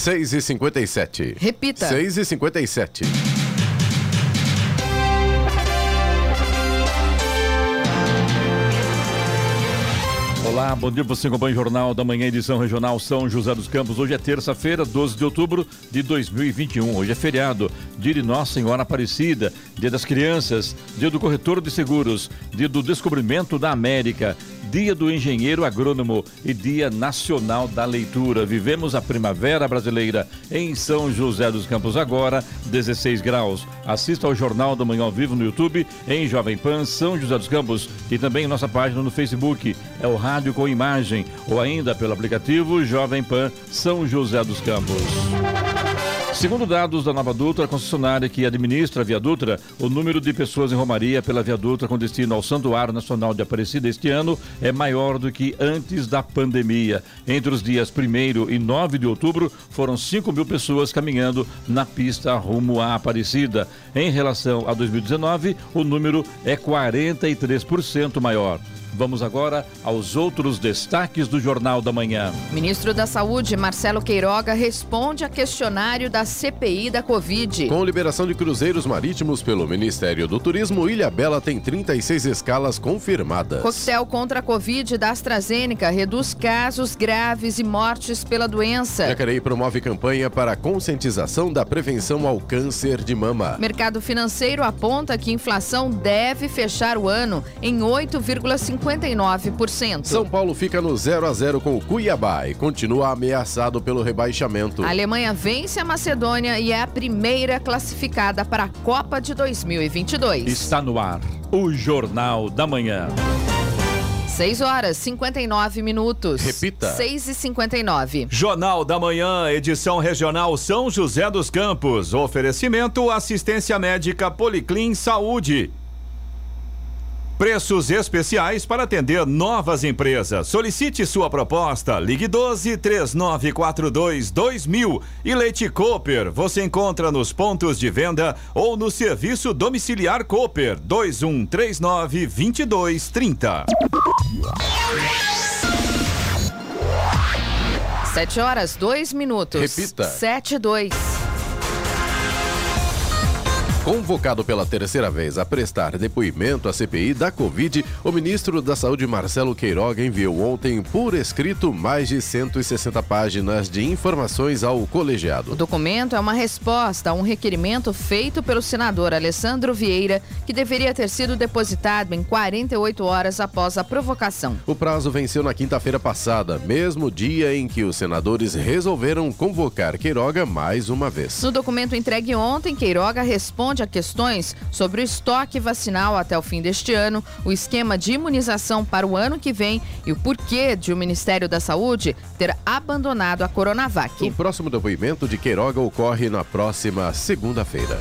6 e 57 Repita. 6 e 57 Olá, bom dia você acompanha o Jornal da Manhã, edição regional São José dos Campos. Hoje é terça-feira, 12 de outubro de 2021. Hoje é feriado, dia de Nossa Senhora Aparecida, dia das crianças, dia do corretor de seguros, dia do descobrimento da América, dia do engenheiro agrônomo e dia nacional da leitura. Vivemos a primavera brasileira em São José dos Campos agora, 16 graus. Assista ao Jornal da Manhã ao vivo no YouTube, em Jovem Pan São José dos Campos e também nossa página no Facebook. É o Rádio com Imagem ou ainda pelo aplicativo Jovem Pan São José dos Campos. Segundo dados da Nova Dutra, concessionária que administra a Via Dutra, o número de pessoas em Romaria pela Via Dutra com destino ao Santuário Nacional de Aparecida este ano é maior do que antes da pandemia. Entre os dias 1 e 9 de outubro, foram 5 mil pessoas caminhando na pista rumo à Aparecida. Em relação a 2019, o número é 43% maior. Vamos agora aos outros destaques do Jornal da Manhã. Ministro da Saúde, Marcelo Queiroga, responde a questionário da CPI da Covid. Com liberação de cruzeiros marítimos pelo Ministério do Turismo, Ilha Bela tem 36 escalas confirmadas. Coquetel contra a Covid da AstraZeneca reduz casos graves e mortes pela doença. Jacareí promove campanha para conscientização da prevenção ao câncer de mama. Mercado financeiro aponta que a inflação deve fechar o ano em 8,5 59%. São Paulo fica no 0 a 0 com o Cuiabá e continua ameaçado pelo rebaixamento. A Alemanha vence a Macedônia e é a primeira classificada para a Copa de 2022. Está no ar o Jornal da Manhã. 6 horas 59 minutos. Repita. 6 e 59. Jornal da Manhã, edição regional São José dos Campos. Oferecimento assistência médica Policlin Saúde. Preços especiais para atender novas empresas. Solicite sua proposta. Ligue 12 3942 2000 e Leite Cooper. Você encontra nos pontos de venda ou no serviço domiciliar Cooper 2139 2230. 7 horas, 2 minutos. Repita. 7 e 2. Convocado pela terceira vez a prestar depoimento à CPI da Covid, o ministro da Saúde Marcelo Queiroga enviou ontem por escrito mais de 160 páginas de informações ao colegiado. O documento é uma resposta a um requerimento feito pelo senador Alessandro Vieira, que deveria ter sido depositado em 48 horas após a provocação. O prazo venceu na quinta-feira passada, mesmo dia em que os senadores resolveram convocar Queiroga mais uma vez. No documento entregue ontem, Queiroga responde a questões sobre o estoque vacinal até o fim deste ano, o esquema de imunização para o ano que vem e o porquê de o Ministério da Saúde ter abandonado a Coronavac. O próximo depoimento de Queiroga ocorre na próxima segunda-feira.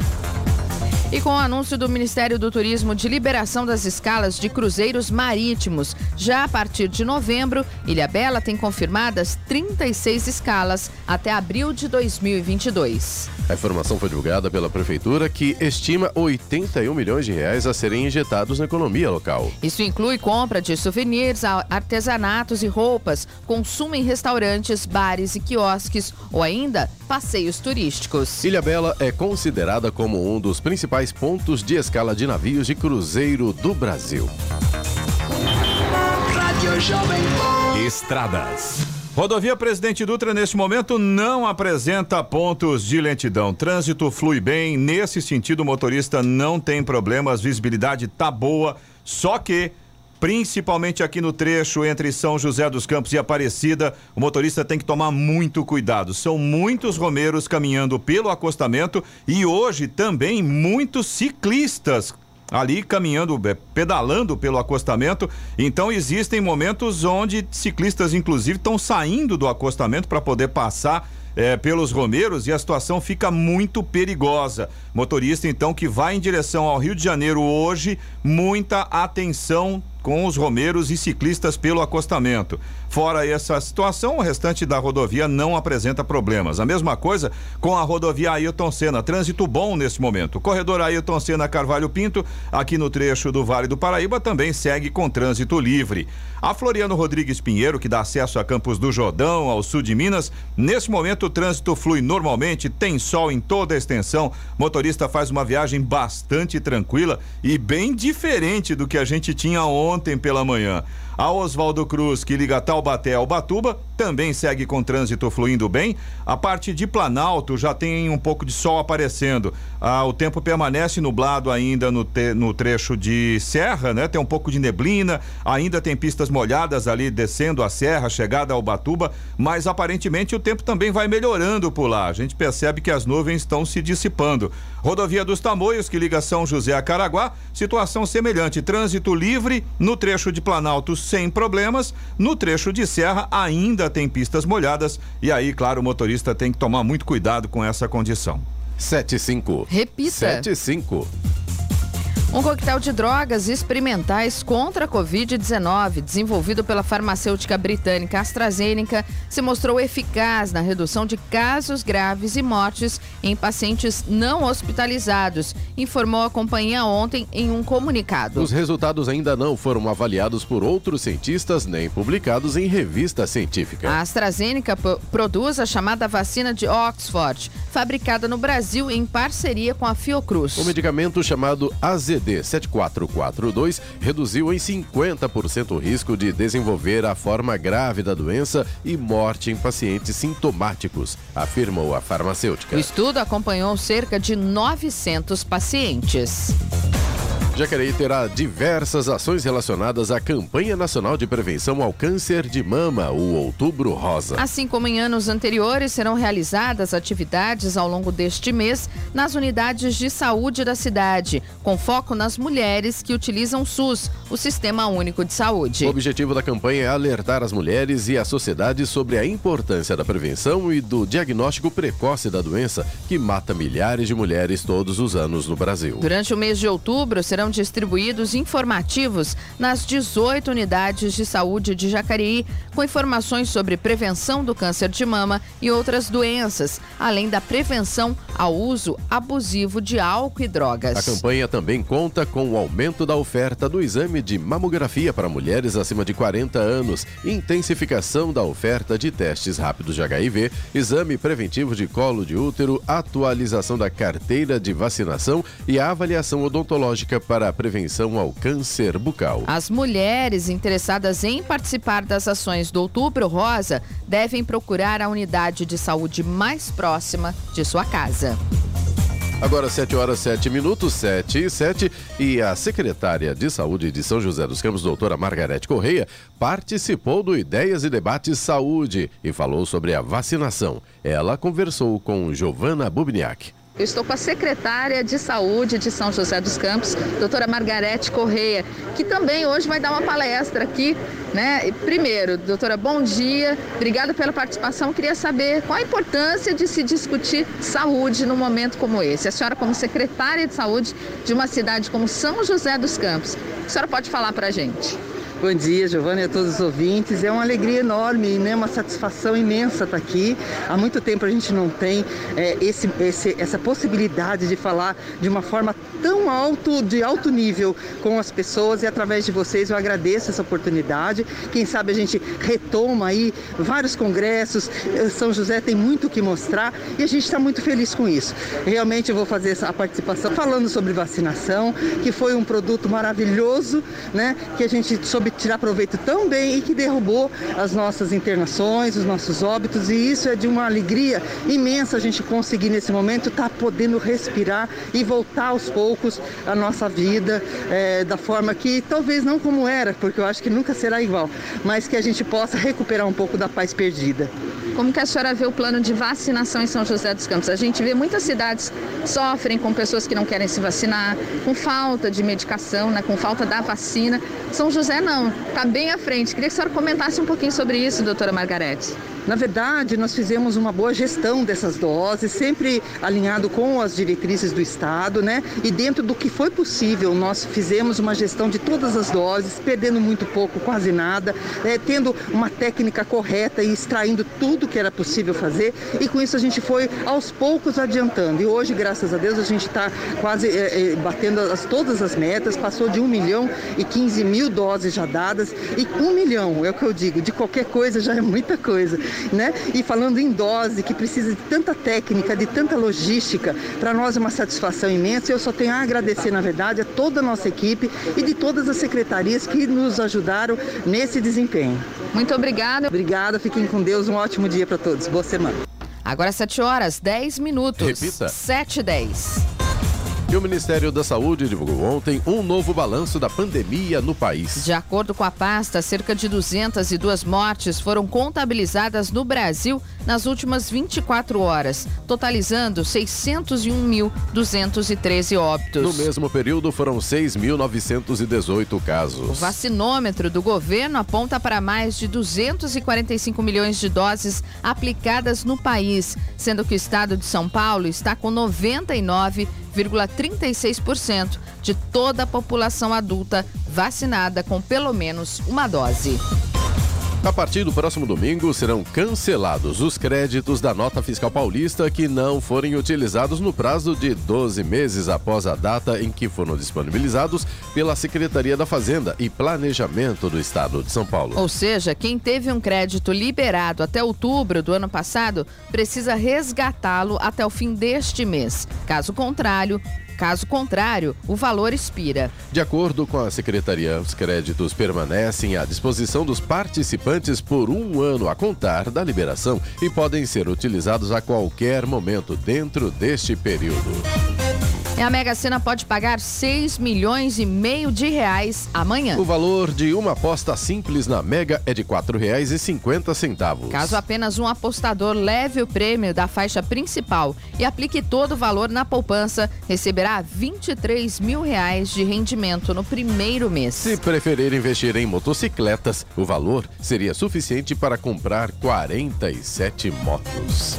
E com o anúncio do Ministério do Turismo de liberação das escalas de cruzeiros marítimos, já a partir de novembro, Ilha Bela tem confirmadas 36 escalas até abril de 2022. A informação foi divulgada pela Prefeitura, que estima 81 milhões de reais a serem injetados na economia local. Isso inclui compra de souvenirs, artesanatos e roupas, consumo em restaurantes, bares e quiosques ou ainda passeios turísticos. Ilha Bela é considerada como um dos principais pontos de escala de navios de cruzeiro do Brasil. Estradas. Rodovia Presidente Dutra, neste momento, não apresenta pontos de lentidão. Trânsito flui bem. Nesse sentido, o motorista não tem problemas, visibilidade tá boa. Só que, principalmente aqui no trecho entre São José dos Campos e Aparecida, o motorista tem que tomar muito cuidado. São muitos romeiros caminhando pelo acostamento e hoje também muitos ciclistas ali caminhando, é, pedalando pelo acostamento. Então existem momentos onde ciclistas, inclusive, estão saindo do acostamento para poder passar. É, pelos romeiros e a situação fica muito perigosa. Motorista, então, que vai em direção ao Rio de Janeiro hoje, muita atenção com os romeiros e ciclistas pelo acostamento. Fora essa situação, o restante da rodovia não apresenta problemas. A mesma coisa com a rodovia Ailton Senna. Trânsito bom nesse momento. corredor Ailton Senna Carvalho Pinto, aqui no trecho do Vale do Paraíba, também segue com trânsito livre. A Floriano Rodrigues Pinheiro, que dá acesso a Campos do Jordão, ao sul de Minas, nesse momento o trânsito flui normalmente, tem sol em toda a extensão. Motorista faz uma viagem bastante tranquila e bem diferente do que a gente tinha ontem pela manhã. A Oswaldo Cruz, que liga Taubaté ao Batuba, também segue com trânsito fluindo bem. A parte de Planalto já tem um pouco de sol aparecendo. Ah, o tempo permanece nublado ainda no, te, no trecho de serra, né? Tem um pouco de neblina, ainda tem pistas molhadas ali descendo a serra, chegada ao Batuba, mas aparentemente o tempo também vai melhorando por lá. A gente percebe que as nuvens estão se dissipando. Rodovia dos Tamoios, que liga São José a Caraguá, situação semelhante, trânsito livre no trecho de Planalto sem problemas, no trecho de serra ainda tem pistas molhadas e aí, claro, o motorista tem que tomar muito cuidado com essa condição. 75. Repita. 75. Um coquetel de drogas experimentais contra a Covid-19, desenvolvido pela farmacêutica britânica AstraZeneca, se mostrou eficaz na redução de casos graves e mortes em pacientes não hospitalizados, informou a companhia ontem em um comunicado. Os resultados ainda não foram avaliados por outros cientistas nem publicados em revista científica. A AstraZeneca produz a chamada vacina de Oxford, fabricada no Brasil em parceria com a Fiocruz. O medicamento chamado AZ CCD 7442 reduziu em 50% o risco de desenvolver a forma grave da doença e morte em pacientes sintomáticos, afirmou a farmacêutica. O estudo acompanhou cerca de 900 pacientes. Jacareí terá diversas ações relacionadas à campanha nacional de prevenção ao câncer de mama, o Outubro Rosa. Assim como em anos anteriores, serão realizadas atividades ao longo deste mês nas unidades de saúde da cidade, com foco nas mulheres que utilizam o SUS, o Sistema Único de Saúde. O objetivo da campanha é alertar as mulheres e a sociedade sobre a importância da prevenção e do diagnóstico precoce da doença, que mata milhares de mulheres todos os anos no Brasil. Durante o mês de outubro, serão serão distribuídos informativos nas 18 unidades de saúde de Jacareí, com informações sobre prevenção do câncer de mama e outras doenças, além da prevenção ao uso abusivo de álcool e drogas. A campanha também conta com o aumento da oferta do exame de mamografia para mulheres acima de 40 anos, intensificação da oferta de testes rápidos de HIV, exame preventivo de colo de útero, atualização da carteira de vacinação e a avaliação odontológica para a prevenção ao câncer bucal. As mulheres interessadas em participar das ações do Outubro Rosa devem procurar a unidade de saúde mais próxima de sua casa. Agora 7 horas 7 minutos, 7 e 7, e a secretária de Saúde de São José dos Campos, doutora Margarete Correia, participou do Ideias e Debates Saúde e falou sobre a vacinação. Ela conversou com Giovana Bubniak. Eu estou com a secretária de Saúde de São José dos Campos, doutora Margarete Correia, que também hoje vai dar uma palestra aqui, né? Primeiro, doutora, bom dia, obrigada pela participação. Queria saber qual a importância de se discutir saúde num momento como esse. A senhora, como secretária de saúde de uma cidade como São José dos Campos, a senhora pode falar para a gente? Bom dia, Giovanni, a todos os ouvintes. É uma alegria enorme, né? uma satisfação imensa estar aqui. Há muito tempo a gente não tem é, esse, esse, essa possibilidade de falar de uma forma tão alto, de alto nível com as pessoas e através de vocês eu agradeço essa oportunidade. Quem sabe a gente retoma aí vários congressos. São José tem muito o que mostrar e a gente está muito feliz com isso. Realmente eu vou fazer essa participação falando sobre vacinação, que foi um produto maravilhoso, né? Que a gente soube tirar proveito tão bem e que derrubou as nossas internações, os nossos óbitos, e isso é de uma alegria imensa a gente conseguir nesse momento estar tá podendo respirar e voltar aos poucos a nossa vida é, da forma que talvez não como era, porque eu acho que nunca será igual, mas que a gente possa recuperar um pouco da paz perdida. Como que a senhora vê o plano de vacinação em São José dos Campos? A gente vê muitas cidades sofrem com pessoas que não querem se vacinar, com falta de medicação, né, com falta da vacina. São José não, está bem à frente. Queria que a senhora comentasse um pouquinho sobre isso, doutora Margarete. Na verdade, nós fizemos uma boa gestão dessas doses, sempre alinhado com as diretrizes do Estado, né? E dentro do que foi possível, nós fizemos uma gestão de todas as doses, perdendo muito pouco, quase nada, é, tendo uma técnica correta e extraindo tudo que era possível fazer. E com isso a gente foi aos poucos adiantando. E hoje, graças a Deus, a gente está quase é, é, batendo as, todas as metas, passou de 1 milhão e 15 mil doses já dadas. E 1 milhão, é o que eu digo, de qualquer coisa já é muita coisa. Né? E falando em dose, que precisa de tanta técnica, de tanta logística, para nós é uma satisfação imensa. Eu só tenho a agradecer, na verdade, a toda a nossa equipe e de todas as secretarias que nos ajudaram nesse desempenho. Muito obrigada. Obrigada, fiquem com Deus, um ótimo dia para todos. Boa semana. Agora 7 horas, 10 minutos. Repita. 7 e 10. E o Ministério da Saúde divulgou ontem um novo balanço da pandemia no país. De acordo com a pasta, cerca de 202 mortes foram contabilizadas no Brasil nas últimas 24 horas, totalizando 601.213 óbitos. No mesmo período, foram 6.918 casos. O vacinômetro do governo aponta para mais de 245 milhões de doses aplicadas no país, sendo que o estado de São Paulo está com 99,36% de toda a população adulta vacinada com pelo menos uma dose. A partir do próximo domingo, serão cancelados os créditos da nota fiscal paulista que não forem utilizados no prazo de 12 meses após a data em que foram disponibilizados pela Secretaria da Fazenda e Planejamento do Estado de São Paulo. Ou seja, quem teve um crédito liberado até outubro do ano passado precisa resgatá-lo até o fim deste mês. Caso contrário, Caso contrário, o valor expira. De acordo com a Secretaria, os créditos permanecem à disposição dos participantes por um ano a contar da liberação e podem ser utilizados a qualquer momento dentro deste período. E a Mega Sena pode pagar 6 milhões e meio de reais amanhã. O valor de uma aposta simples na Mega é de R$ 4,50. Caso apenas um apostador leve o prêmio da faixa principal e aplique todo o valor na poupança, receberá 23 mil reais de rendimento no primeiro mês. Se preferir investir em motocicletas, o valor seria suficiente para comprar 47 motos.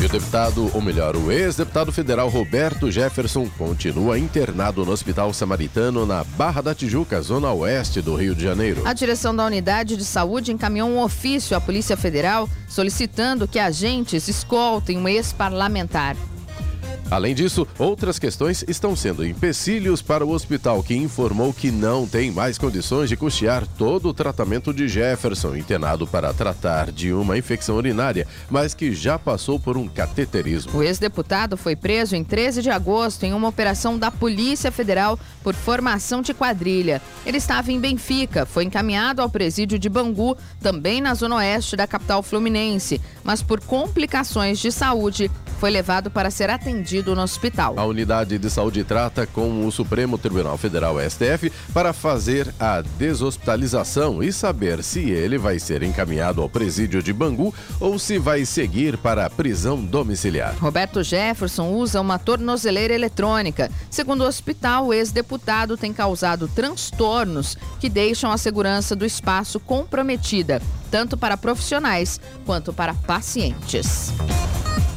E o deputado, ou melhor, o ex-deputado federal Roberto Jefferson continua internado no Hospital Samaritano na Barra da Tijuca, zona oeste do Rio de Janeiro. A direção da unidade de saúde encaminhou um ofício à Polícia Federal solicitando que agentes escoltem um ex-parlamentar. Além disso, outras questões estão sendo empecilhos para o hospital, que informou que não tem mais condições de custear todo o tratamento de Jefferson, internado para tratar de uma infecção urinária, mas que já passou por um cateterismo. O ex-deputado foi preso em 13 de agosto em uma operação da Polícia Federal por formação de quadrilha. Ele estava em Benfica, foi encaminhado ao presídio de Bangu, também na zona oeste da capital fluminense, mas por complicações de saúde foi levado para ser atendido no hospital. A unidade de saúde trata com o Supremo Tribunal Federal STF para fazer a deshospitalização e saber se ele vai ser encaminhado ao presídio de Bangu ou se vai seguir para a prisão domiciliar. Roberto Jefferson usa uma tornozeleira eletrônica. Segundo o hospital, o ex-deputado tem causado transtornos que deixam a segurança do espaço comprometida, tanto para profissionais quanto para pacientes.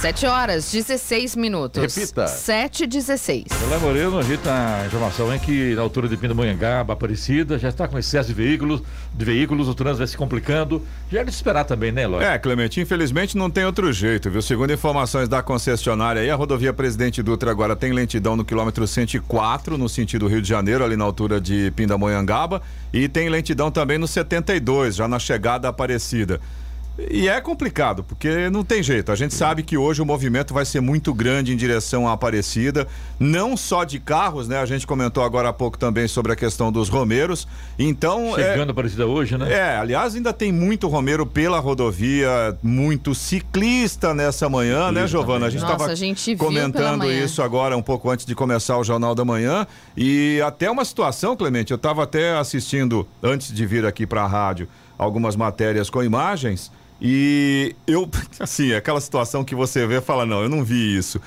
7 horas, 16 minutos. Repita. 7 e 16. Olá, Moreno, a gente tá a informação é que na altura de Pindamonhangaba, Aparecida, já está com excesso de veículos, de veículos, o trânsito vai se complicando. Já é de esperar também, né, Lógico? É, Clemente, infelizmente não tem outro jeito, viu? Segundo informações da concessionária aí, a rodovia Presidente Dutra agora tem lentidão no quilômetro 104, no sentido Rio de Janeiro, ali na altura de Pindamonhangaba, e tem lentidão também no 72, já na chegada Aparecida. E é complicado, porque não tem jeito. A gente sabe que hoje o movimento vai ser muito grande em direção à Aparecida, não só de carros, né? A gente comentou agora há pouco também sobre a questão dos romeiros. Então. Chegando é, a Aparecida hoje, né? É, aliás, ainda tem muito romeiro pela rodovia, muito ciclista nessa manhã, ciclista né, Giovana? A gente estava comentando isso agora um pouco antes de começar o Jornal da Manhã. E até uma situação, Clemente, eu estava até assistindo, antes de vir aqui para a rádio, algumas matérias com imagens. E eu, assim, aquela situação que você vê fala: não, eu não vi isso.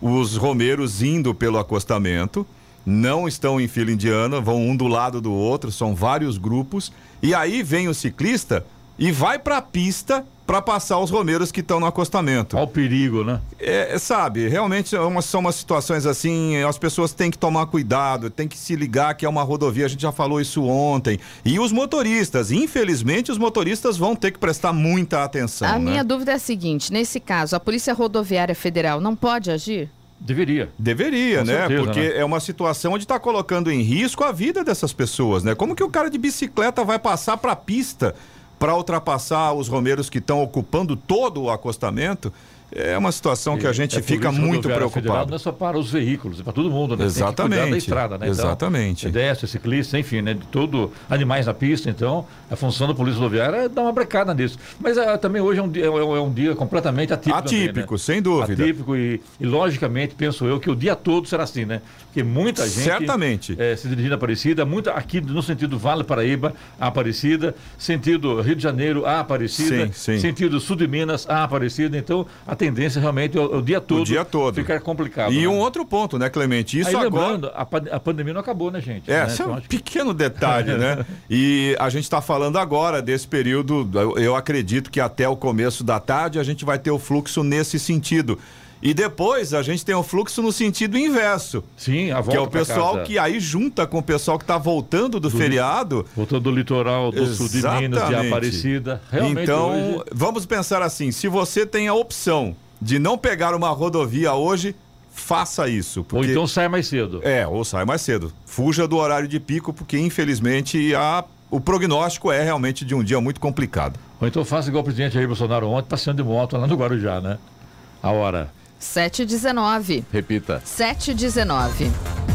Os romeiros indo pelo acostamento, não estão em fila indiana, vão um do lado do outro, são vários grupos. E aí vem o ciclista e vai para a pista para passar os romeiros que estão no acostamento. Olha o perigo, né? É, sabe, realmente é uma, são umas situações assim, as pessoas têm que tomar cuidado, têm que se ligar que é uma rodovia, a gente já falou isso ontem. E os motoristas, infelizmente, os motoristas vão ter que prestar muita atenção. A né? minha dúvida é a seguinte: nesse caso, a Polícia Rodoviária Federal não pode agir? Deveria. Deveria, Com né? Certeza, Porque né? é uma situação onde está colocando em risco a vida dessas pessoas, né? Como que o cara de bicicleta vai passar para a pista? Para ultrapassar os romeiros que estão ocupando todo o acostamento é uma situação que a gente é fica muito preocupado. Não é só para os veículos, é para todo mundo, né? Exatamente. da estrada, né? Exatamente. Então, pedestre, ciclista, enfim, né? De todo animais na pista, então a função da polícia rodoviária é dar uma brecada nisso. Mas uh, também hoje é um, dia, é, é um dia completamente atípico. Atípico, também, né? sem dúvida. Atípico e, e, logicamente penso eu que o dia todo será assim, né? Porque muita gente Certamente. É, se dirigindo a Aparecida, muita aqui no sentido Vale Paraíba, a Aparecida, sentido Rio de Janeiro, a Aparecida, sim, sim. sentido Sul de Minas, a Aparecida. Então a tendência realmente o, o, dia todo. O dia todo. Ficar complicado. E né? um outro ponto, né, Clemente? Isso Aí, agora. a, pandemia não acabou, né, gente? É, né? é um pequeno detalhe, né? E a gente está falando agora desse período, eu acredito que até o começo da tarde a gente vai ter o fluxo nesse sentido. E depois a gente tem o fluxo no sentido inverso. Sim, a volta Que é o pessoal que aí junta com o pessoal que está voltando do, do, feriado. Voltando do litoral do Exatamente. sul de Minas, de Aparecida. Realmente então, hoje... vamos pensar assim: se você tem a opção de não pegar uma rodovia hoje, faça isso. Porque... Ou então sai mais cedo. É, ou sai mais cedo. Fuja do horário de pico, porque infelizmente a... o prognóstico é realmente de um dia muito complicado. Ou então faça igual o presidente Jair Bolsonaro ontem, passeando de moto lá no Guarujá, né? A hora. 7h19. Repita. 7h19.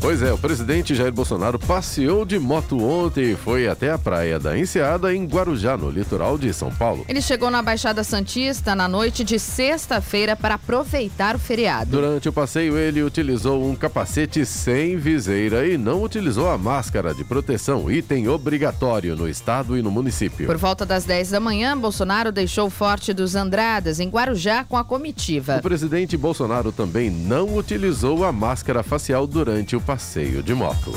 Pois é, o presidente Jair Bolsonaro passeou de moto ontem e foi até a praia da Enseada, em Guarujá, no litoral de São Paulo. Ele chegou na Baixada Santista na noite de sexta-feira para aproveitar o feriado. Durante o passeio, ele utilizou um capacete sem viseira e não utilizou a máscara de proteção, item obrigatório no estado e no município. Por volta das 10 da manhã, Bolsonaro deixou o Forte dos Andradas, em Guarujá, com a comitiva. O presidente Bolsonaro também não utilizou a máscara facial durante o passeio de moto.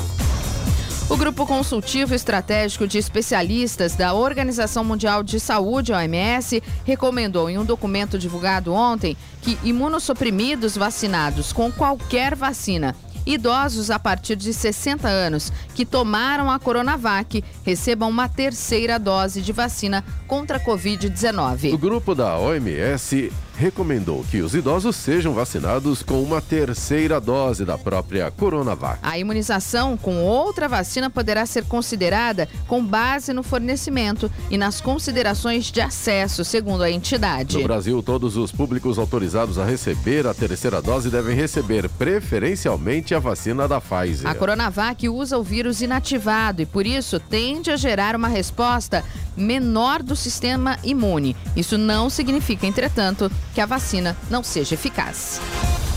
O Grupo Consultivo Estratégico de Especialistas da Organização Mundial de Saúde, OMS, recomendou em um documento divulgado ontem que imunossuprimidos vacinados com qualquer vacina idosos a partir de 60 anos que tomaram a Coronavac recebam uma terceira dose de vacina contra a Covid-19. O grupo da OMS recomendou que os idosos sejam vacinados com uma terceira dose da própria Coronavac. A imunização com outra vacina poderá ser considerada com base no fornecimento e nas considerações de acesso, segundo a entidade. No Brasil, todos os públicos autorizados a receber a terceira dose devem receber preferencialmente a vacina da Pfizer. A Coronavac usa o vírus inativado e, por isso, tende a gerar uma resposta menor do sistema imune. Isso não significa, entretanto, que a vacina não seja eficaz.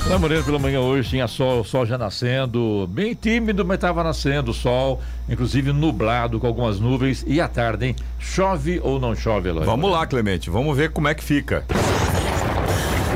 Lá Moreno, pela manhã hoje tinha sol, sol já nascendo, bem tímido, mas estava nascendo o sol, inclusive nublado com algumas nuvens. E à tarde, hein? Chove ou não chove, Eloy? Vamos lá, Clemente, vamos ver como é que fica.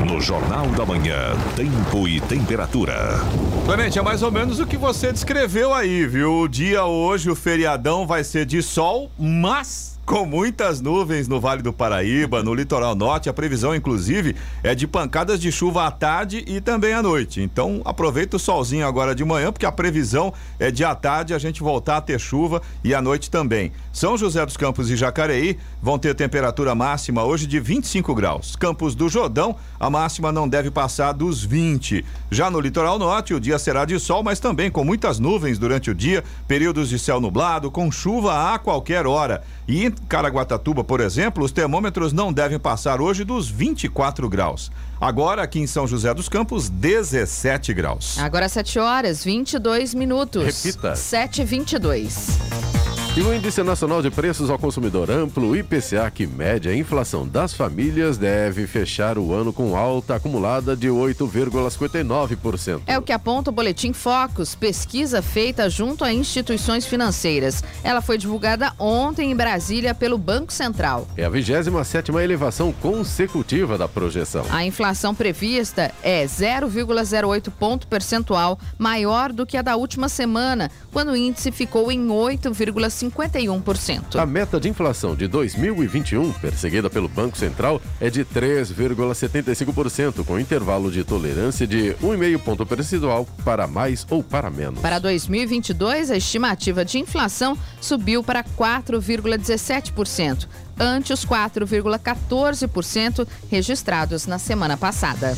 No Jornal da Manhã, tempo e temperatura. Clemente, é mais ou menos o que você descreveu aí, viu? O dia hoje, o feriadão vai ser de sol, mas com muitas nuvens no Vale do Paraíba, no litoral norte. A previsão, inclusive, é de pancadas de chuva à tarde e também à noite. Então, aproveita o solzinho agora de manhã, porque a previsão é de à tarde a gente voltar a ter chuva e à noite também. São José dos Campos e Jacareí vão ter temperatura máxima hoje de 25 graus. Campos do Jordão, a máxima não deve passar dos 20. Já no litoral norte, o dia será de sol, mas também com muitas nuvens durante o dia, períodos de céu nublado, com chuva a qualquer hora. E Caraguatatuba, por exemplo, os termômetros não devem passar hoje dos 24 graus. Agora, aqui em São José dos Campos, 17 graus. Agora 7 horas, 22 minutos. Repita. 7 e 22 e o Índice Nacional de Preços ao Consumidor Amplo, IPCA, que mede a inflação das famílias, deve fechar o ano com alta acumulada de 8,59%. É o que aponta o Boletim Focus, pesquisa feita junto a instituições financeiras. Ela foi divulgada ontem em Brasília pelo Banco Central. É a 27 elevação consecutiva da projeção. A inflação prevista é 0,08 ponto percentual maior do que a da última semana, quando o índice ficou em 8,5 51%. A meta de inflação de 2021, perseguida pelo Banco Central, é de 3,75%, com intervalo de tolerância de 1,5 ponto percentual para mais ou para menos. Para 2022, a estimativa de inflação subiu para 4,17%, ante os 4,14% registrados na semana passada.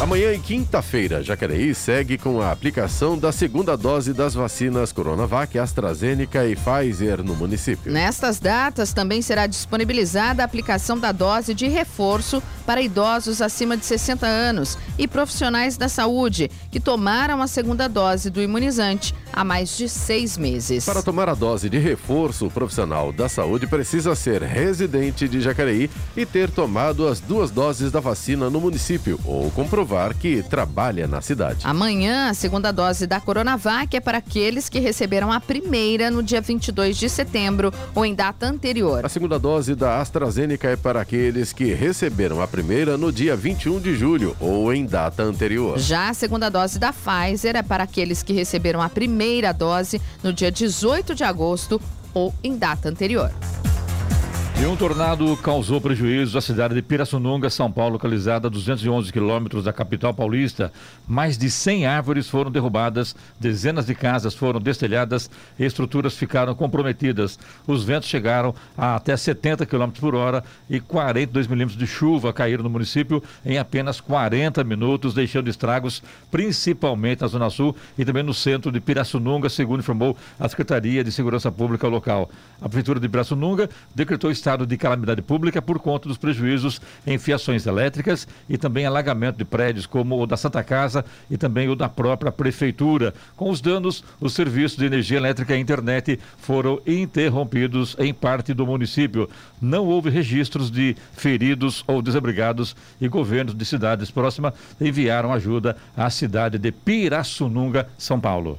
Amanhã e quinta-feira, Jacareí segue com a aplicação da segunda dose das vacinas Coronavac, AstraZeneca e Pfizer no município. Nestas datas também será disponibilizada a aplicação da dose de reforço para idosos acima de 60 anos e profissionais da saúde que tomaram a segunda dose do imunizante há mais de seis meses. Para tomar a dose de reforço, o profissional da saúde precisa ser residente de Jacareí e ter tomado as duas doses da vacina no município ou comprovar que trabalha na cidade. Amanhã, a segunda dose da Coronavac é para aqueles que receberam a primeira no dia 22 de setembro ou em data anterior. A segunda dose da AstraZeneca é para aqueles que receberam a primeira no dia 21 de julho ou em data anterior. Já a segunda dose da Pfizer é para aqueles que receberam a primeira dose no dia 18 de agosto ou em data anterior. E um tornado causou prejuízos à cidade de Pirassununga, São Paulo, localizada a 211 quilômetros da capital paulista. Mais de 100 árvores foram derrubadas, dezenas de casas foram destelhadas e estruturas ficaram comprometidas. Os ventos chegaram a até 70 quilômetros por hora e 42 milímetros de chuva caíram no município em apenas 40 minutos, deixando estragos principalmente na Zona Sul e também no centro de Pirassununga, segundo informou a Secretaria de Segurança Pública local. A Prefeitura de Pirassununga decretou estado de calamidade pública por conta dos prejuízos em fiações elétricas e também alagamento de prédios, como o da Santa Casa e também o da própria Prefeitura. Com os danos, os serviços de energia elétrica e internet foram interrompidos em parte do município. Não houve registros de feridos ou desabrigados e governos de cidades próximas enviaram ajuda à cidade de Pirassununga, São Paulo.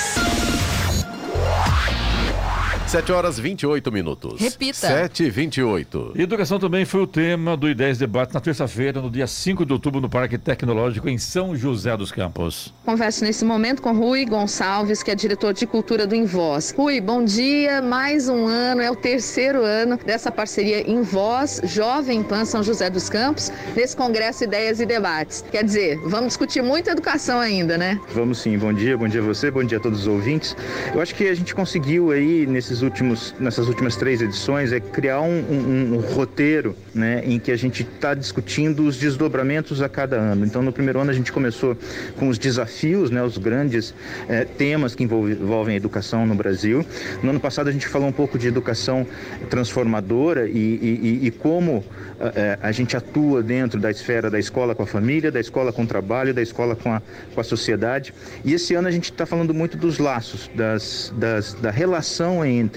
7 horas 28 minutos. Repita. 7 e 28. Educação também foi o tema do I10 Debate na terça-feira, no dia 5 de outubro, no Parque Tecnológico, em São José dos Campos. Converso nesse momento com Rui Gonçalves, que é diretor de cultura do Invoz. Rui, bom dia. Mais um ano, é o terceiro ano dessa parceria Invoz, Jovem Pan São José dos Campos, nesse Congresso Ideias e Debates. Quer dizer, vamos discutir muita educação ainda, né? Vamos sim. Bom dia, bom dia a você, bom dia a todos os ouvintes. Eu acho que a gente conseguiu aí, nesses últimos, nessas últimas três edições é criar um, um, um roteiro né, em que a gente está discutindo os desdobramentos a cada ano. Então, no primeiro ano a gente começou com os desafios, né, os grandes eh, temas que envolve, envolvem a educação no Brasil. No ano passado a gente falou um pouco de educação transformadora e, e, e como eh, a gente atua dentro da esfera da escola com a família, da escola com o trabalho, da escola com a, com a sociedade. E esse ano a gente está falando muito dos laços, das, das, da relação entre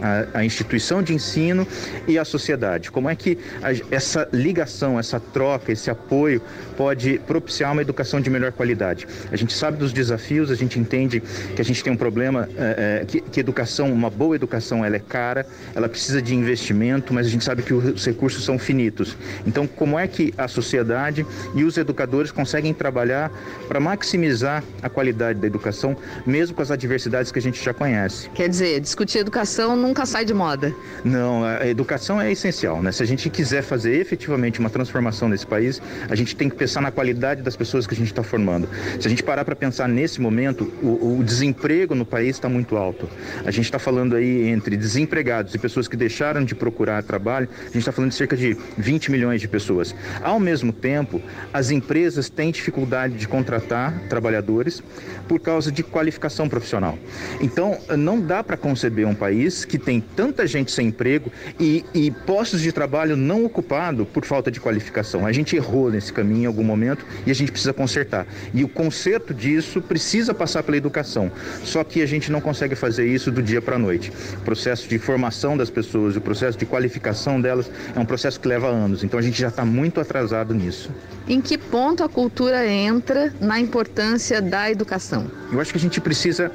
a, a, instituição de ensino e a sociedade. Como é que a, essa ligação, essa troca, esse apoio pode propiciar uma educação de melhor qualidade? A gente sabe dos desafios, a gente entende que a gente tem um problema, é, é, que, que educação, uma boa educação, ela é cara, ela precisa de investimento, mas a gente sabe que os recursos são finitos. Então, como é que a sociedade e os educadores conseguem trabalhar para maximizar a qualidade da educação, mesmo com as adversidades que a gente já conhece? Quer dizer, discutir educação educação nunca sai de moda. Não, a educação é essencial, né? Se a gente quiser fazer efetivamente uma transformação nesse país, a gente tem que pensar na qualidade das pessoas que a gente está formando. Se a gente parar para pensar nesse momento, o, o desemprego no país está muito alto. A gente está falando aí entre desempregados e pessoas que deixaram de procurar trabalho, a gente está falando de cerca de 20 milhões de pessoas. Ao mesmo tempo, as empresas têm dificuldade de contratar trabalhadores por causa de qualificação profissional. Então, não dá para conceber um país que tem tanta gente sem emprego e, e postos de trabalho não ocupados por falta de qualificação. A gente errou nesse caminho em algum momento e a gente precisa consertar. E o conserto disso precisa passar pela educação. Só que a gente não consegue fazer isso do dia para a noite. O processo de formação das pessoas, o processo de qualificação delas é um processo que leva anos. Então a gente já está muito atrasado nisso. Em que ponto a cultura entra na importância da educação? Eu acho que a gente precisa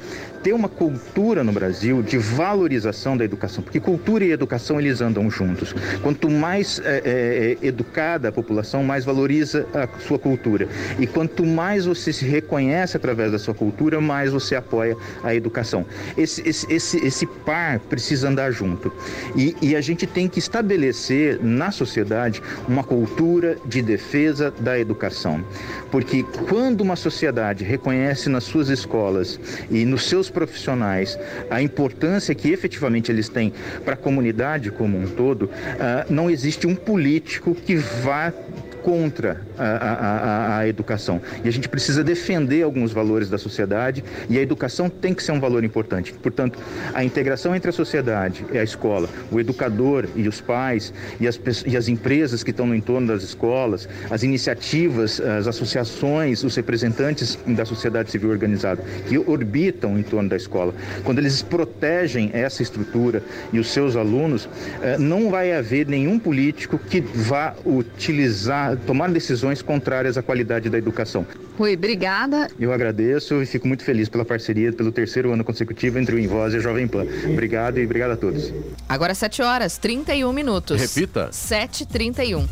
ter uma cultura no Brasil de valorização da educação, porque cultura e educação eles andam juntos. Quanto mais é, é, educada a população, mais valoriza a sua cultura. E quanto mais você se reconhece através da sua cultura, mais você apoia a educação. Esse, esse, esse, esse par precisa andar junto. E, e a gente tem que estabelecer na sociedade uma cultura de defesa da educação. Porque quando uma sociedade reconhece nas suas escolas e nos seus profissionais a importância que efetivamente eles têm para a comunidade como um todo, uh, não existe um político que vá contra a, a, a, educação. E a gente precisa defender alguns valores da sociedade e a educação tem que ser um valor importante. Portanto, a integração entre a sociedade e a escola, o educador e os pais e as, e as empresas que estão no entorno das escolas, as iniciativas, as associações, os representantes da sociedade civil organizada que orbitam em torno da escola, quando eles protegem essa estrutura e os seus alunos, eh, não vai haver nenhum político que vá utilizar tomar decisões contrárias à qualidade da educação. Rui, obrigada. Eu agradeço e fico muito feliz pela parceria pelo terceiro ano consecutivo entre o Invoz e a Jovem Pan. Obrigado e obrigado a todos. Agora 7 horas, 31 minutos. Repita. 7h31.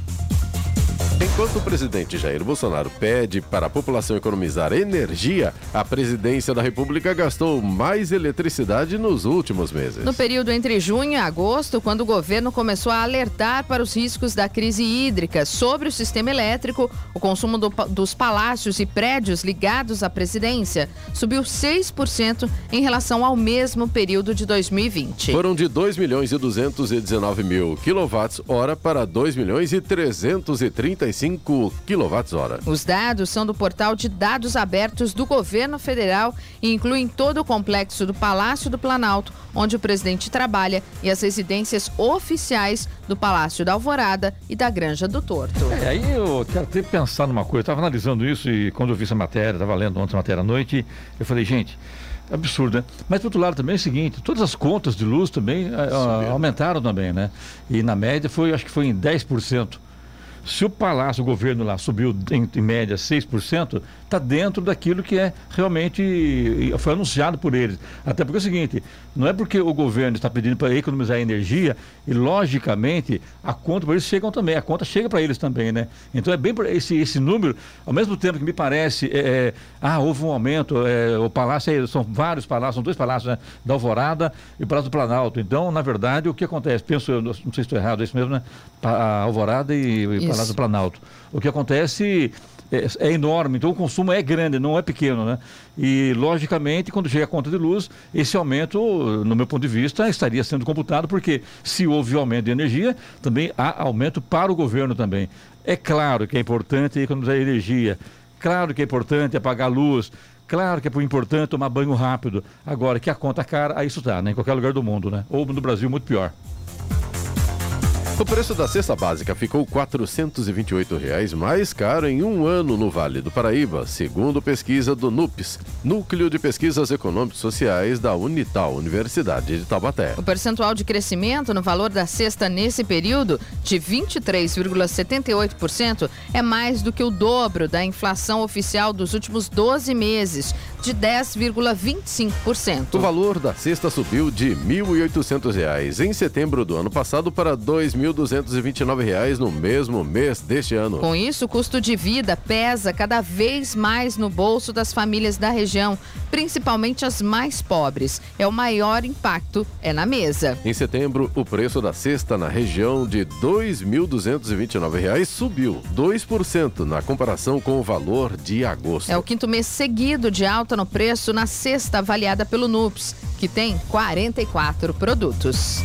Enquanto o presidente Jair Bolsonaro pede para a população economizar energia, a presidência da República gastou mais eletricidade nos últimos meses. No período entre junho e agosto, quando o governo começou a alertar para os riscos da crise hídrica sobre o sistema elétrico, o consumo do, dos palácios e prédios ligados à presidência subiu 6% em relação ao mesmo período de 2020. Foram de 2 milhões e 219 mil quilowatts-hora para 2 milhões e 330 35 kWh. Os dados são do portal de dados abertos do governo federal e incluem todo o complexo do Palácio do Planalto, onde o presidente trabalha, e as residências oficiais do Palácio da Alvorada e da Granja do Torto. É, aí eu quero ter pensado numa coisa, eu estava analisando isso e quando eu vi essa matéria, estava lendo ontem a matéria à noite, eu falei, gente, absurdo, né? Mas por outro lado também é o seguinte, todas as contas de luz também uh, aumentaram também, né? E na média foi, acho que foi em 10%. Se o palácio, o governo lá subiu em, em média 6%, está dentro daquilo que é realmente foi anunciado por eles. Até porque é o seguinte, não é porque o governo está pedindo para economizar energia e logicamente a conta para eles chegam também, a conta chega para eles também, né? Então é bem esse esse número, ao mesmo tempo que me parece, é, é, ah, houve um aumento, é, o palácio são vários palácios, são dois palácios, né? Da Alvorada e o Palácio do Planalto. Então, na verdade, o que acontece? Penso, eu, não sei se estou errado, é isso mesmo, né? A Alvorada e, o Palácio do Planalto. O que acontece é, é, enorme, então o consumo é grande, não é pequeno, né? E, logicamente, quando chega a conta de luz, esse aumento, no meu ponto de vista, estaria sendo computado, porque se houve aumento de energia, também há aumento para o governo também. É claro que é importante economizar energia, claro que é importante apagar a luz, Claro que é importante tomar banho rápido. Agora, que a conta é cara, aí isso está, né? Em qualquer lugar do mundo, né? Ou no Brasil, muito pior. O preço da cesta básica ficou 428 reais mais caro em um ano no Vale do Paraíba, segundo pesquisa do NUPES, Núcleo de Pesquisas Econômicas Sociais da Unital, Universidade de Taubaté. O percentual de crescimento no valor da cesta nesse período, de 23,78%, é mais do que o dobro da inflação oficial dos últimos 12 meses, de 10,25%. O valor da cesta subiu de R$ 1.800 em setembro do ano passado para R$ 2.229 no mesmo mês deste ano. Com isso, o custo de vida pesa cada vez mais no bolso das famílias da região, principalmente as mais pobres. É o maior impacto é na mesa. Em setembro, o preço da cesta na região de R$ 2.229 subiu 2% na comparação com o valor de agosto. É o quinto mês seguido de alta no preço na cesta avaliada pelo NUPS, que tem 44 produtos.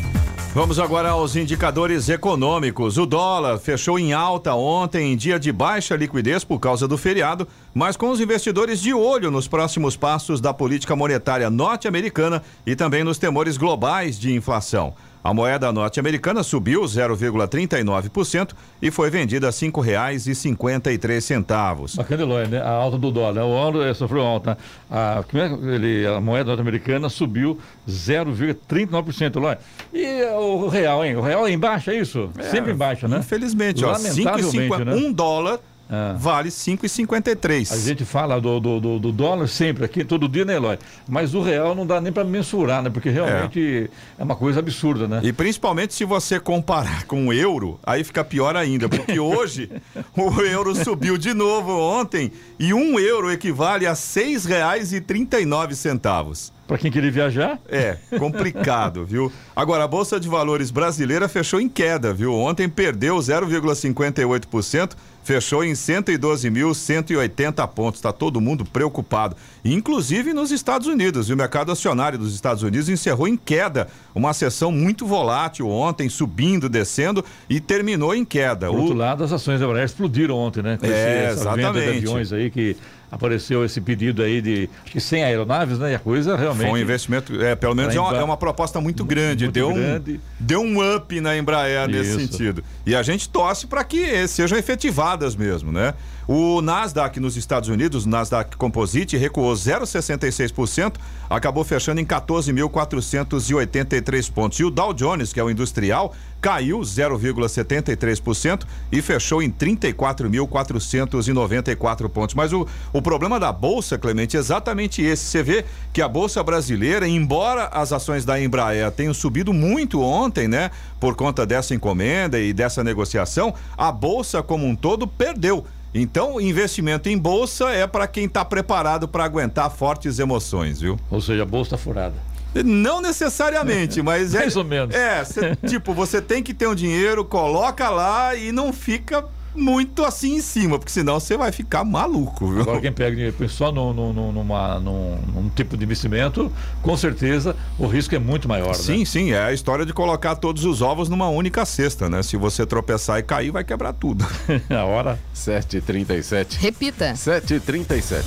Vamos agora aos indicadores econômicos. O dólar fechou em alta ontem, em dia de baixa liquidez por causa do feriado, mas com os investidores de olho nos próximos passos da política monetária norte-americana e também nos temores globais de inflação. A moeda norte-americana subiu 0,39% e foi vendida a R$ 5,53. Bacana, Eloy, né? A alta do dólar. O dólar sofreu alta. A, é ele, a moeda norte-americana subiu 0,39%, Eloy. E o real, hein? O real é embaixo, é isso? É, Sempre embaixo, né? Infelizmente, ó. 5,50, né? Um dólar ah. vale 5,53. A gente fala do, do, do, do, dólar sempre aqui, todo dia, né, Eloy? Mas o real não dá nem para mensurar, né? Porque realmente é. é. uma coisa absurda, né? E principalmente se você comparar com o euro, aí fica pior ainda, porque hoje o euro subiu de novo ontem e um euro equivale a R$ 6,39. Para quem queria viajar? É, complicado, viu? Agora, a Bolsa de Valores brasileira fechou em queda, viu? Ontem perdeu 0,58%, fechou em 112.180 pontos. Está todo mundo preocupado. Inclusive nos Estados Unidos. E o mercado acionário dos Estados Unidos encerrou em queda. Uma sessão muito volátil ontem, subindo, descendo e terminou em queda. Por o... outro lado, as ações da Embraer explodiram ontem, né? Com é, esse, exatamente. Venda de aviões aí que apareceu esse pedido aí de acho que 100 aeronaves, né? E a coisa realmente. Foi um investimento, é, pelo menos é uma, é uma, proposta muito grande. Muito deu, grande. Um, deu um up na Embraer Isso. nesse sentido. E a gente torce para que sejam efetivadas mesmo, né? O Nasdaq nos Estados Unidos, o Nasdaq Composite, recuou 0,66%, acabou fechando em 14.483 pontos. E o Dow Jones, que é o industrial, caiu 0,73% e fechou em 34.494 pontos. Mas o, o problema da Bolsa, Clemente, é exatamente esse. Você vê que a Bolsa brasileira, embora as ações da Embraer tenham subido muito ontem, né, por conta dessa encomenda e dessa negociação, a Bolsa como um todo perdeu. Então, investimento em bolsa é para quem está preparado para aguentar fortes emoções, viu? Ou seja, a bolsa tá furada. Não necessariamente, mas é. Mais ou menos. É, cê, tipo, você tem que ter um dinheiro, coloca lá e não fica muito assim em cima, porque senão você vai ficar maluco. Viu? Agora quem pega dinheiro só no, no, no, numa, num, num, tipo de investimento, com certeza o risco é muito maior. Sim, né? sim, é a história de colocar todos os ovos numa única cesta, né? Se você tropeçar e cair, vai quebrar tudo. a hora? 7h37. Repita. 7h37.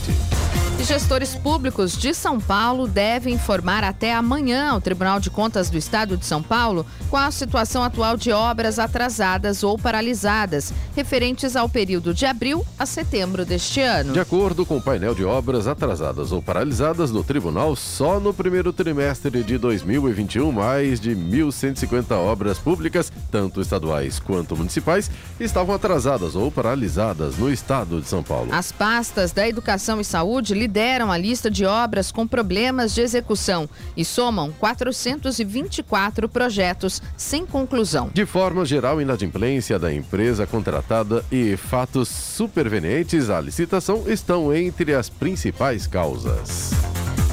E gestores públicos de São Paulo devem informar até amanhã ao Tribunal de Contas do Estado de São Paulo qual a situação atual de obras atrasadas ou paralisadas, referentes ao período de abril a setembro deste ano. De acordo com o painel de obras atrasadas ou paralisadas no tribunal, só no primeiro trimestre de 2021, mais de 1.150 obras públicas, tanto estaduais quanto municipais, estavam atrasadas ou paralisadas no estado de São Paulo. As pastas da Educação e Saúde lideram a lista de obras com problemas de execução e somam 424 projetos sem conclusão. De forma geral, inadimplência da empresa contratada e fatos supervenientes à licitação estão entre as principais causas.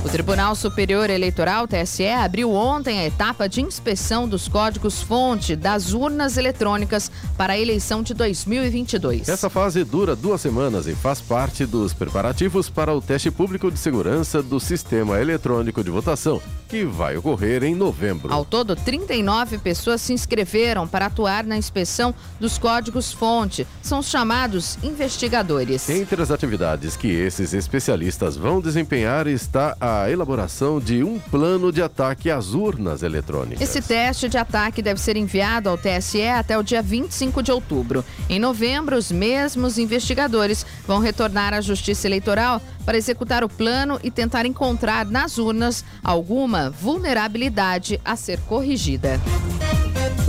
O Tribunal Superior Eleitoral, TSE, abriu ontem a etapa de inspeção dos códigos-fonte das urnas eletrônicas para a eleição de 2022. Essa fase dura duas semanas e faz parte dos preparativos para o teste público de segurança do sistema eletrônico de votação, que vai ocorrer em novembro. Ao todo, 39 pessoas se inscreveram para atuar na inspeção dos códigos-fonte. São os chamados investigadores. Entre as atividades que esses especialistas vão desempenhar está a a elaboração de um plano de ataque às urnas eletrônicas. Esse teste de ataque deve ser enviado ao TSE até o dia 25 de outubro. Em novembro, os mesmos investigadores vão retornar à Justiça Eleitoral para executar o plano e tentar encontrar nas urnas alguma vulnerabilidade a ser corrigida.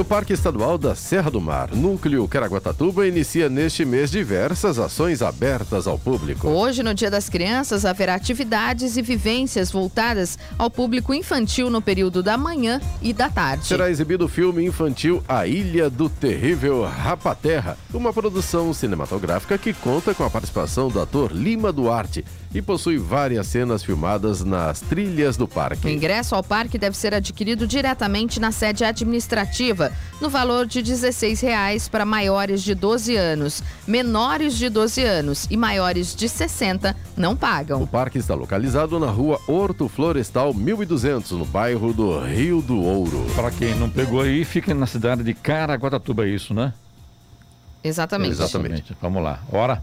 O Parque Estadual da Serra do Mar, Núcleo Caraguatatuba, inicia neste mês diversas ações abertas ao público. Hoje, no Dia das Crianças, haverá atividades e vivências voltadas ao público infantil no período da manhã e da tarde. Será exibido o filme infantil A Ilha do Terrível Rapaterra, uma produção cinematográfica que conta com a participação do ator Lima Duarte e possui várias cenas filmadas nas trilhas do parque. O ingresso ao parque deve ser adquirido diretamente na sede administrativa, no valor de 16 reais para maiores de 12 anos. Menores de 12 anos e maiores de 60 não pagam. O parque está localizado na rua Horto Florestal 1200, no bairro do Rio do Ouro. Para quem não pegou aí, fica na cidade de Caraguatatuba, é isso, né? Exatamente. Exatamente. Vamos lá. Hora.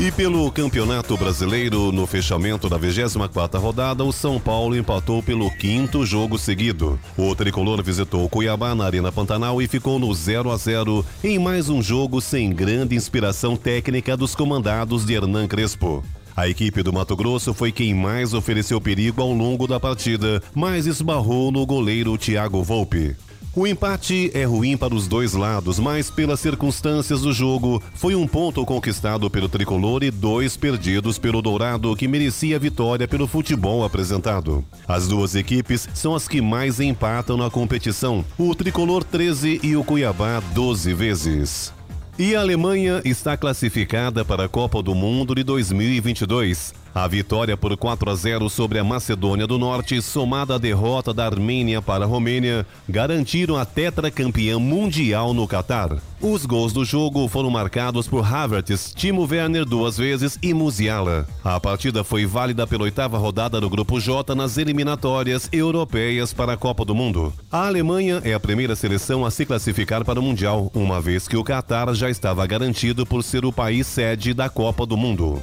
E pelo Campeonato Brasileiro, no fechamento da 24ª rodada, o São Paulo empatou pelo quinto jogo seguido. O tricolor visitou o Cuiabá na Arena Pantanal e ficou no 0 a 0 em mais um jogo sem grande inspiração técnica dos comandados de Hernan Crespo. A equipe do Mato Grosso foi quem mais ofereceu perigo ao longo da partida, mas esbarrou no goleiro Thiago Volpe. O empate é ruim para os dois lados, mas pelas circunstâncias do jogo, foi um ponto conquistado pelo tricolor e dois perdidos pelo Dourado, que merecia a vitória pelo futebol apresentado. As duas equipes são as que mais empatam na competição, o tricolor 13 e o Cuiabá 12 vezes. E a Alemanha está classificada para a Copa do Mundo de 2022. A vitória por 4 a 0 sobre a Macedônia do Norte, somada à derrota da Armênia para a Romênia, garantiram a tetracampeã mundial no Catar. Os gols do jogo foram marcados por Havertz, Timo Werner duas vezes e Musiala. A partida foi válida pela oitava rodada do Grupo J nas eliminatórias europeias para a Copa do Mundo. A Alemanha é a primeira seleção a se classificar para o Mundial, uma vez que o Catar já estava garantido por ser o país sede da Copa do Mundo.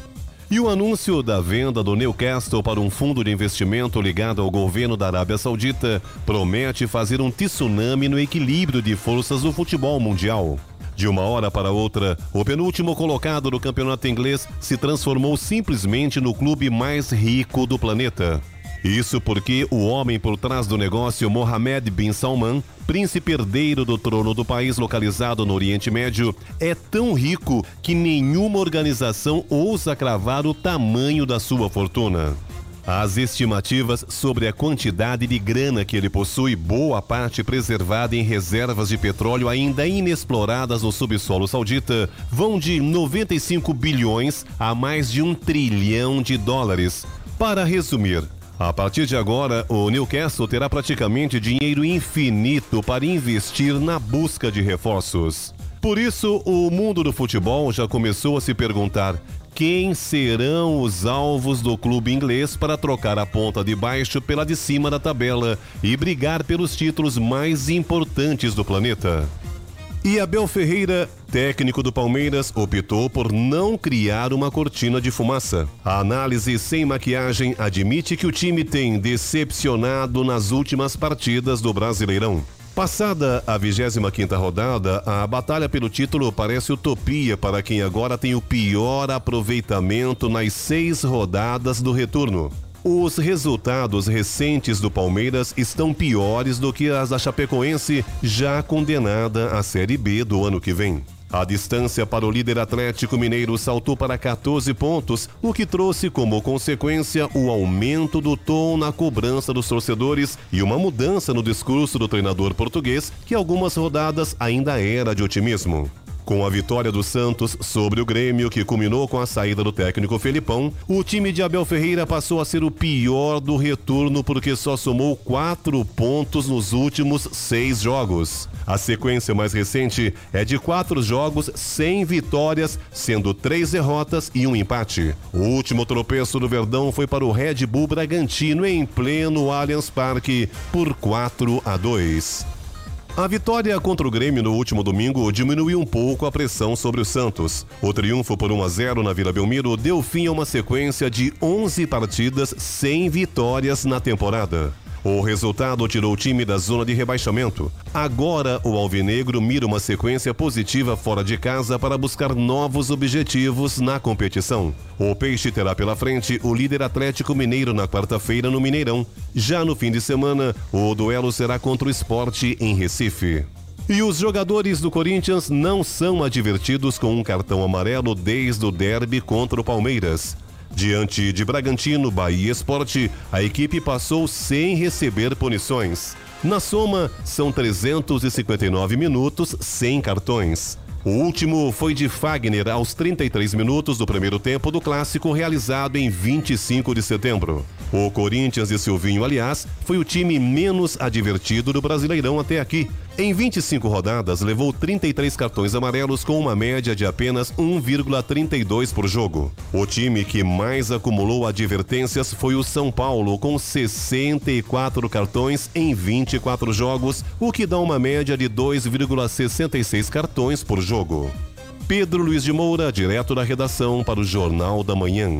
E o anúncio da venda do Newcastle para um fundo de investimento ligado ao governo da Arábia Saudita promete fazer um tsunami no equilíbrio de forças do futebol mundial. De uma hora para outra, o penúltimo colocado do campeonato inglês se transformou simplesmente no clube mais rico do planeta. Isso porque o homem por trás do negócio, Mohammed bin Salman, príncipe herdeiro do trono do país localizado no Oriente Médio, é tão rico que nenhuma organização ousa cravar o tamanho da sua fortuna. As estimativas sobre a quantidade de grana que ele possui, boa parte preservada em reservas de petróleo ainda inexploradas no subsolo saudita, vão de 95 bilhões a mais de um trilhão de dólares. Para resumir, a partir de agora, o Newcastle terá praticamente dinheiro infinito para investir na busca de reforços. Por isso, o mundo do futebol já começou a se perguntar quem serão os alvos do clube inglês para trocar a ponta de baixo pela de cima da tabela e brigar pelos títulos mais importantes do planeta. E Abel Ferreira, técnico do Palmeiras, optou por não criar uma cortina de fumaça. A análise sem maquiagem admite que o time tem decepcionado nas últimas partidas do Brasileirão. Passada a 25ª rodada, a batalha pelo título parece utopia para quem agora tem o pior aproveitamento nas seis rodadas do retorno. Os resultados recentes do Palmeiras estão piores do que as da Chapecoense, já condenada à Série B do ano que vem. A distância para o líder Atlético Mineiro saltou para 14 pontos, o que trouxe como consequência o aumento do tom na cobrança dos torcedores e uma mudança no discurso do treinador português, que algumas rodadas ainda era de otimismo. Com a vitória do Santos sobre o Grêmio, que culminou com a saída do técnico Felipão, o time de Abel Ferreira passou a ser o pior do retorno porque só somou quatro pontos nos últimos seis jogos. A sequência mais recente é de quatro jogos sem vitórias, sendo três derrotas e um empate. O último tropeço do Verdão foi para o Red Bull Bragantino em pleno Allianz Parque por 4 a 2. A vitória contra o Grêmio no último domingo diminuiu um pouco a pressão sobre o Santos. O triunfo por 1 a 0 na Vila Belmiro deu fim a uma sequência de 11 partidas sem vitórias na temporada. O resultado tirou o time da zona de rebaixamento. Agora, o Alvinegro mira uma sequência positiva fora de casa para buscar novos objetivos na competição. O Peixe terá pela frente o líder Atlético Mineiro na quarta-feira no Mineirão. Já no fim de semana, o duelo será contra o esporte em Recife. E os jogadores do Corinthians não são advertidos com um cartão amarelo desde o derby contra o Palmeiras. Diante de Bragantino, Bahia Esporte, a equipe passou sem receber punições. Na soma, são 359 minutos sem cartões. O último foi de Fagner aos 33 minutos do primeiro tempo do clássico realizado em 25 de setembro. O Corinthians de Silvinho, aliás, foi o time menos advertido do Brasileirão até aqui. Em 25 rodadas, levou 33 cartões amarelos com uma média de apenas 1,32 por jogo. O time que mais acumulou advertências foi o São Paulo, com 64 cartões em 24 jogos, o que dá uma média de 2,66 cartões por jogo. Pedro Luiz de Moura, direto da redação para o Jornal da Manhã.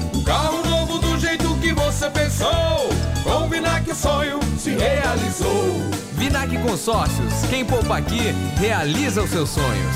Novo do jeito que você pensou. Com o Vinac o sonho se realizou. Vinac Consórcios, quem poupa aqui, realiza os seus sonhos.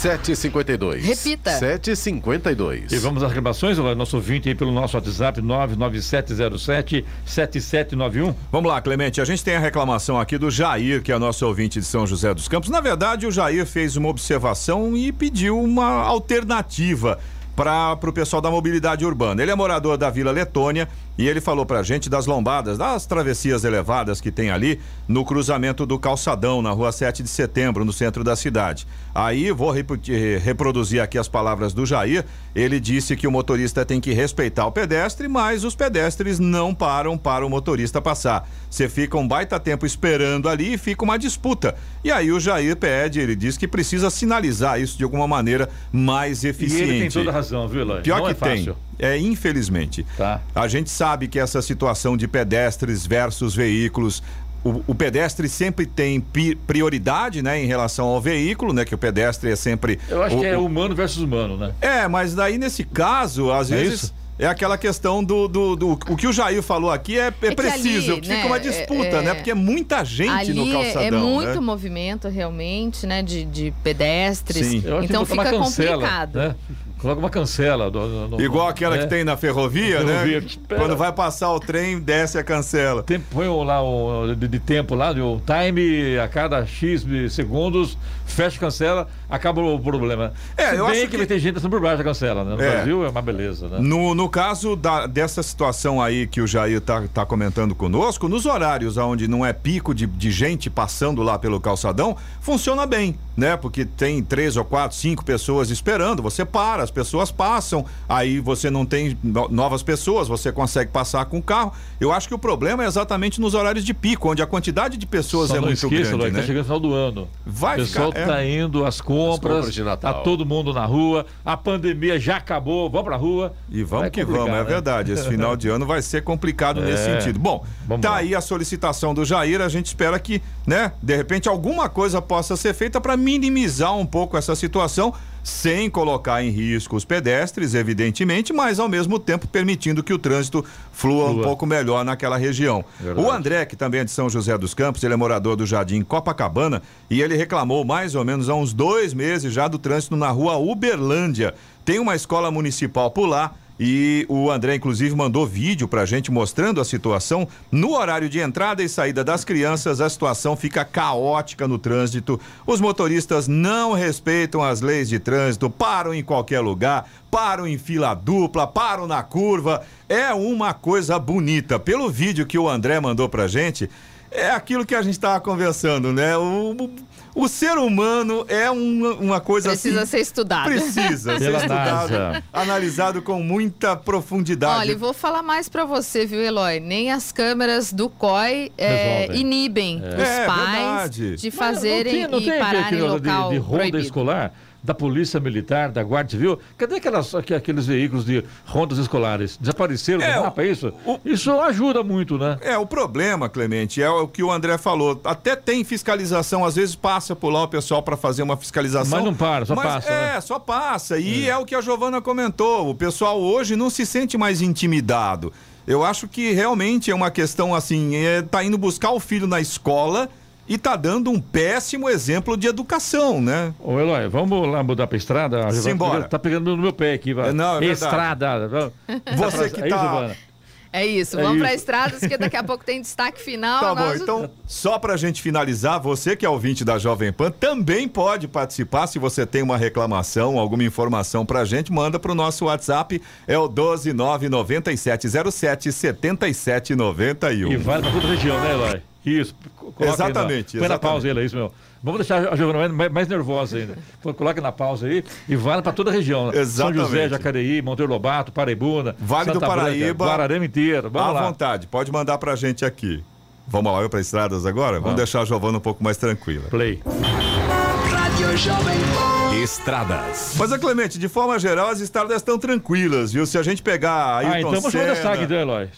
7h52. Repita. 7h52. E vamos às reclamações, o nosso ouvinte aí pelo nosso WhatsApp 99707-7791. Vamos lá, Clemente. A gente tem a reclamação aqui do Jair, que é nosso ouvinte de São José dos Campos. Na verdade, o Jair fez uma observação e pediu uma alternativa para o pessoal da mobilidade urbana. Ele é morador da Vila Letônia e ele falou pra gente das lombadas, das travessias elevadas que tem ali no cruzamento do Calçadão, na rua 7 de setembro, no centro da cidade. Aí vou repetir, reproduzir aqui as palavras do Jair. Ele disse que o motorista tem que respeitar o pedestre, mas os pedestres não param para o motorista passar. Você fica um baita tempo esperando ali e fica uma disputa. E aí o Jair pede, ele diz que precisa sinalizar isso de alguma maneira mais eficiente. E ele tem toda razão, viu, Eloy? Pior Não que é fácil. tem. É, infelizmente. Tá. A gente sabe que essa situação de pedestres versus veículos. O, o pedestre sempre tem prioridade, né, em relação ao veículo, né, que o pedestre é sempre. Eu acho o- que é o- humano versus humano, né? é, mas daí nesse caso, às É vezes. isso? É aquela questão do, do, do- O que o Jair falou aqui é, é que preciso, ali, fica né, uma disputa, é- né? Porque é muita gente no Ali é- calçadão. é muito né? movimento realmente, né, de, de pedestres. Sim. Então fica cancela, complicado. Né? Coloca uma cancela. do- do- Igual aquela né? que tem na ferrovia, Ferrovia, né? espera. Quando vai passar o trem, desce a cancela. Tem, põe lá o de, de tempo lá, o time a cada X segundos, fecha, cancela, acaba o problema. É, Se eu bem acho que, vai ter gente passando por baixo da cancela, né? No É. Brasil é uma beleza, né? No, no caso da- dessa situação aí que o Jair tá, tá comentando conosco, nos horários onde não é pico de, de gente passando lá pelo calçadão, funciona bem, né? Porque tem três ou quatro, cinco pessoas esperando, você para, as pessoas passam, aí você não tem no- novas pessoas, você consegue passar com o carro. Eu acho que o problema é exatamente nos horários de pico, onde a quantidade de pessoas Só é muito esqueça, grande, que né? tá chegando o final do ano. Vai o pessoal ficar- é. tá indo às compras, compras de Natal. tá todo mundo na rua, a pandemia já acabou, vamos pra rua. E vamos Vai que vamos, é né? verdade. Esse final de ano vai ser complicado nesse É. sentido. Bom, Vamos tá lá. aí a solicitação do Jair, a gente espera que, né, de repente alguma coisa possa ser feita para minimizar um pouco essa situação, sem colocar em risco os pedestres, evidentemente, mas ao mesmo tempo permitindo que o trânsito flua, um pouco melhor naquela região. Verdade. O André, que também é de São José dos Campos, ele é morador do Jardim Copacabana e ele reclamou mais ou menos há uns dois meses já do trânsito na rua Uberlândia. Tem uma escola municipal por lá. E o André, inclusive, mandou vídeo pra gente mostrando a situação. No horário de entrada e saída das crianças, a situação fica caótica no trânsito. Os motoristas não respeitam as leis de trânsito, param em qualquer lugar, param em fila dupla, param na curva. É uma coisa bonita. Pelo vídeo que o André mandou pra gente, é aquilo que a gente estava conversando, né? O, o, ser humano é uma, uma coisa Precisa assim. ser estudado. Precisa ser estudado, NASA. analisado com muita profundidade. Olha, e vou falar mais pra você, viu, Eloy? Nem as câmeras do COI é, inibem os É, pais verdade. de fazerem não tem, não e tem pararem aquele em local de, de ronda proibido. escolar? Da Polícia Militar, da Guarda Civil? Cadê aquelas, aqu- aqueles veículos de rondas escolares? Desapareceram É, do mapa, é isso? o- Isso ajuda muito, né? É, o problema, Clemente, é o que o André falou. Até tem fiscalização, às vezes passa por lá o pessoal para fazer uma fiscalização. Mas não para, só passa, É, né? só passa. E é. o que a Giovana comentou. O pessoal hoje não se sente mais intimidado. Eu acho que realmente é uma questão assim, é, tá indo buscar o filho na escola e tá dando um péssimo exemplo de educação, né? Ô, Eloy, vamos lá mudar pra estrada? A Giovana Simbora. Tá pegando no meu pé aqui, vai. É, não, é. Estrada. vamos. Você que tá-. É isso, É vamos pra isso. estradas, porque daqui a pouco tem destaque final. Tá bom, então, só pra gente finalizar, você que é ouvinte da Jovem Pan também pode participar. Se você tem uma reclamação, alguma informação pra gente, manda pro nosso WhatsApp, é o 1299707 7791. E vale pra toda a região, né, Eloy? Isso. Exatamente, Põe na exatamente. pausa ele, é isso mesmo. Vamos deixar a Giovana mais, mais nervosa ainda. Coloca na pausa aí e vale para toda a região. né? São José, Exatamente. Jacareí, Monteiro Lobato, Paraibuna, Vale do Santa Branca, Paraíba. Guararema inteiro. Vamos à lá. vontade, pode mandar pra gente aqui. Vamos lá, eu para estradas agora? Vamos, Vamos. deixar a Giovana um pouco mais tranquila. Play. Rádio Jovem Pan. Estradas. Mas, a Clemente, de forma geral, as estradas estão tranquilas, viu? Se a gente pegar Ailton Ah, então Senna... destaque, então, Eloy.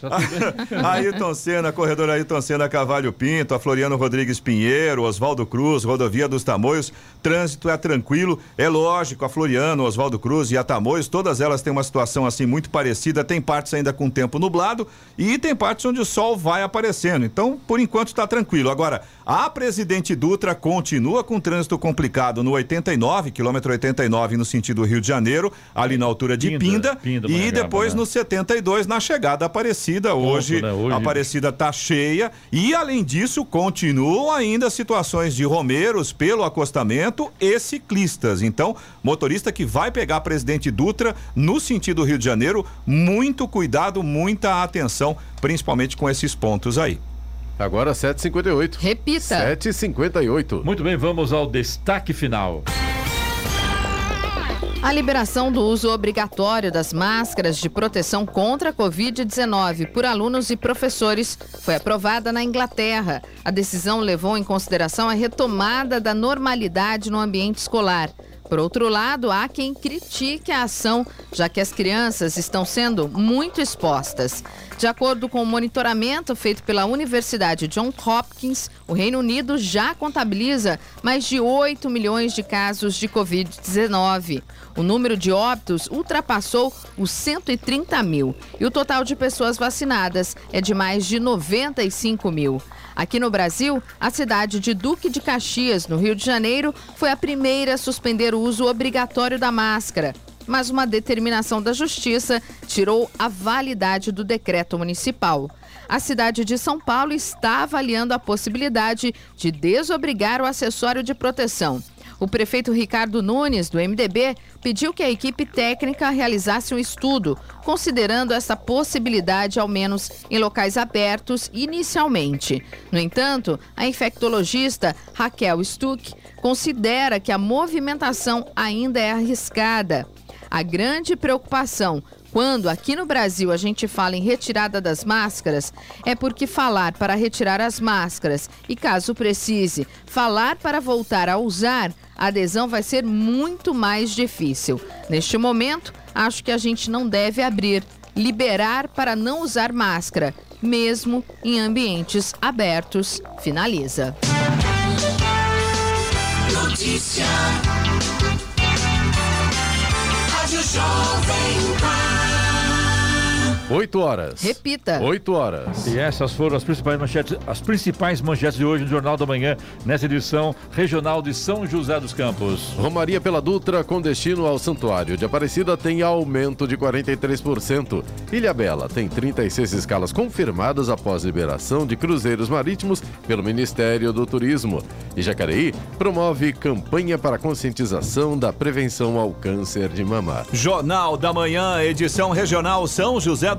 Ailton Senna, corredor Ailton Senna, Cavalho Pinto, a Floriano Rodrigues Pinheiro, Oswaldo Cruz, Rodovia dos Tamoios, trânsito é tranquilo, é lógico, a Floriano, Oswaldo Cruz e a Tamoios, todas elas têm uma situação assim muito parecida, tem partes ainda com tempo nublado e tem partes onde o sol vai aparecendo, então por enquanto está tranquilo. Agora, a Presidente Dutra continua com trânsito complicado no 89, quilômetro 89 no sentido Rio de Janeiro, ali na altura de Pinda, Pinda, Pinda, e Manegaba, depois né? no 72 na chegada Aparecida, hoje, né? Hoje- a Aparecida tá cheia e além disso continuam ainda situações de romeiros pelo acostamento e ciclistas. Então, motorista que vai pegar Presidente Dutra no sentido Rio de Janeiro, muito cuidado, muita atenção, principalmente com esses pontos aí. Agora 7h58. Repita. 7h58. Muito bem, vamos ao destaque final. A liberação do uso obrigatório das máscaras de proteção contra a Covid-19 por alunos e professores foi aprovada na Inglaterra. A decisão levou em consideração a retomada da normalidade no ambiente escolar. Por outro lado, há quem critique a ação, já que as crianças estão sendo muito expostas. De acordo com o monitoramento feito pela Universidade Johns Hopkins, o Reino Unido já contabiliza mais de 8 milhões de casos de Covid-19. O número de óbitos ultrapassou os 130 mil e o total de pessoas vacinadas é de mais de 95 mil. Aqui no Brasil, a cidade de Duque de Caxias, no Rio de Janeiro, foi a primeira a suspender o uso obrigatório da máscara. Mas uma determinação da Justiça tirou a validade do decreto municipal. A cidade de São Paulo está avaliando a possibilidade de desobrigar o acessório de proteção. O prefeito Ricardo Nunes, do MDB, pediu que a equipe técnica realizasse um estudo, considerando essa possibilidade, ao menos em locais abertos inicialmente. No entanto, a infectologista Raquel Stuck considera que a movimentação ainda é arriscada. A grande preocupação quando aqui no Brasil a gente fala em retirada das máscaras, é porque falar para retirar as máscaras e, caso precise, falar para voltar a usar, a adesão vai ser muito mais difícil. Neste momento, acho que a gente não deve abrir, liberar para não usar máscara, mesmo em ambientes abertos. Finaliza. Notícia. Jovem Pan. 8 horas. Repita. 8 horas. E essas foram as principais manchetes, as principais manchetes de hoje no Jornal da Manhã, nessa edição regional de São José dos Campos. Romaria pela Dutra com destino ao Santuário de Aparecida tem aumento de 43%. Ilha Bela tem 36 escalas confirmadas após liberação de cruzeiros marítimos pelo Ministério do Turismo. E Jacareí promove campanha para conscientização da prevenção ao câncer de mama. Jornal da Manhã, edição regional São José